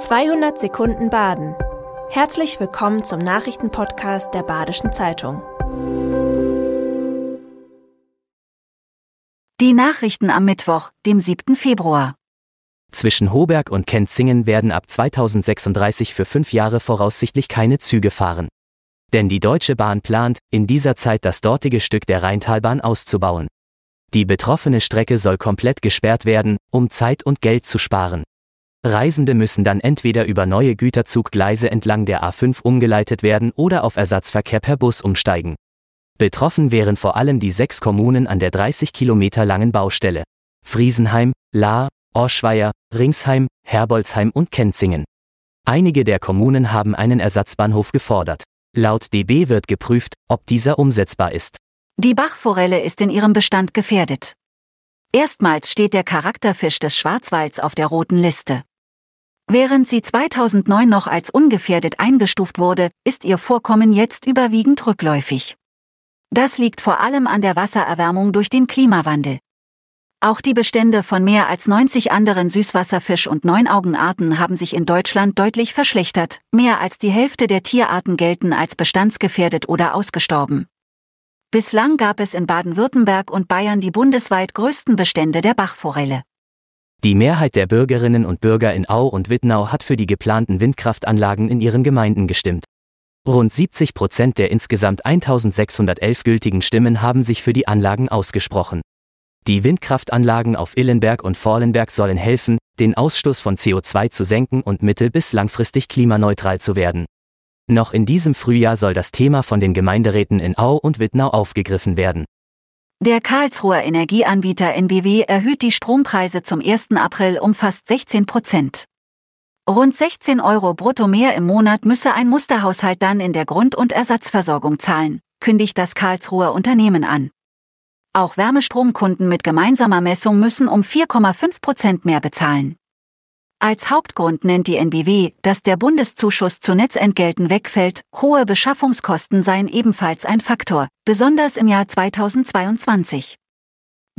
200 Sekunden Baden. Herzlich willkommen zum Nachrichtenpodcast der Badischen Zeitung. Die Nachrichten am Mittwoch, dem 7. Februar. Zwischen Hoberg und Kenzingen werden ab 2036 für fünf Jahre voraussichtlich keine Züge fahren. Denn die Deutsche Bahn plant, in dieser Zeit das dortige Stück der Rheintalbahn auszubauen. Die betroffene Strecke soll komplett gesperrt werden, um Zeit und Geld zu sparen. Reisende müssen dann entweder über neue Güterzuggleise entlang der A5 umgeleitet werden oder auf Ersatzverkehr per Bus umsteigen. Betroffen wären vor allem die sechs Kommunen an der 30 Kilometer langen Baustelle. Friesenheim, Lahr, Orschweier, Ringsheim, Herbolzheim und Kenzingen. Einige der Kommunen haben einen Ersatzbahnhof gefordert. Laut DB wird geprüft, ob dieser umsetzbar ist. Die Bachforelle ist in ihrem Bestand gefährdet. Erstmals steht der Charakterfisch des Schwarzwalds auf der roten Liste. Während sie 2009 noch als ungefährdet eingestuft wurde, ist ihr Vorkommen jetzt überwiegend rückläufig. Das liegt vor allem an der Wassererwärmung durch den Klimawandel. Auch die Bestände von mehr als 90 anderen Süßwasserfisch- und Neunaugenarten haben sich in Deutschland deutlich verschlechtert, mehr als die Hälfte der Tierarten gelten als bestandsgefährdet oder ausgestorben. Bislang gab es in Baden-Württemberg und Bayern die bundesweit größten Bestände der Bachforelle. Die Mehrheit der Bürgerinnen und Bürger in Au und Wittnau hat für die geplanten Windkraftanlagen in ihren Gemeinden gestimmt. Rund 70 Prozent der insgesamt 1611 gültigen Stimmen haben sich für die Anlagen ausgesprochen. Die Windkraftanlagen auf Illenberg und Vorlenberg sollen helfen, den Ausstoß von CO2 zu senken und mittel- bis langfristig klimaneutral zu werden. Noch in diesem Frühjahr soll das Thema von den Gemeinderäten in Au und Wittnau aufgegriffen werden. Der Karlsruher Energieanbieter NBW erhöht die Strompreise zum 1. April um fast 16 Prozent. Rund 16 Euro brutto mehr im Monat müsse ein Musterhaushalt dann in der Grund- und Ersatzversorgung zahlen, kündigt das Karlsruher Unternehmen an. Auch Wärmestromkunden mit gemeinsamer Messung müssen um 4,5 Prozent mehr bezahlen. Als Hauptgrund nennt die NBW, dass der Bundeszuschuss zu Netzentgelten wegfällt, hohe Beschaffungskosten seien ebenfalls ein Faktor, besonders im Jahr 2022.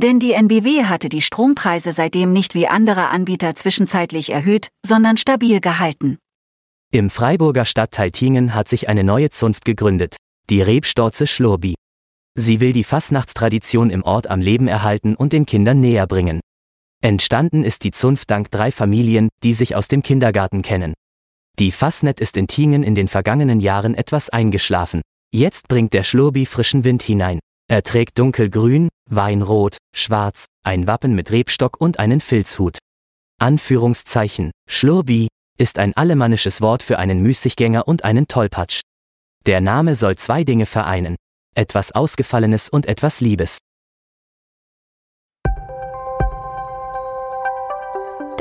Denn die NBW hatte die Strompreise seitdem nicht wie andere Anbieter zwischenzeitlich erhöht, sondern stabil gehalten. Im Freiburger Stadtteil Tingen hat sich eine neue Zunft gegründet, die Rebstorze Schlurbi. Sie will die Fastnachtstradition im Ort am Leben erhalten und den Kindern näher bringen. Entstanden ist die Zunft dank drei Familien, die sich aus dem Kindergarten kennen. Die Fassnet ist in Tingen in den vergangenen Jahren etwas eingeschlafen. Jetzt bringt der Schlurbi frischen Wind hinein. Er trägt dunkelgrün, weinrot, schwarz, ein Wappen mit Rebstock und einen Filzhut. Anführungszeichen, Schlurbi, ist ein alemannisches Wort für einen Müßiggänger und einen Tollpatsch. Der Name soll zwei Dinge vereinen. Etwas Ausgefallenes und etwas Liebes.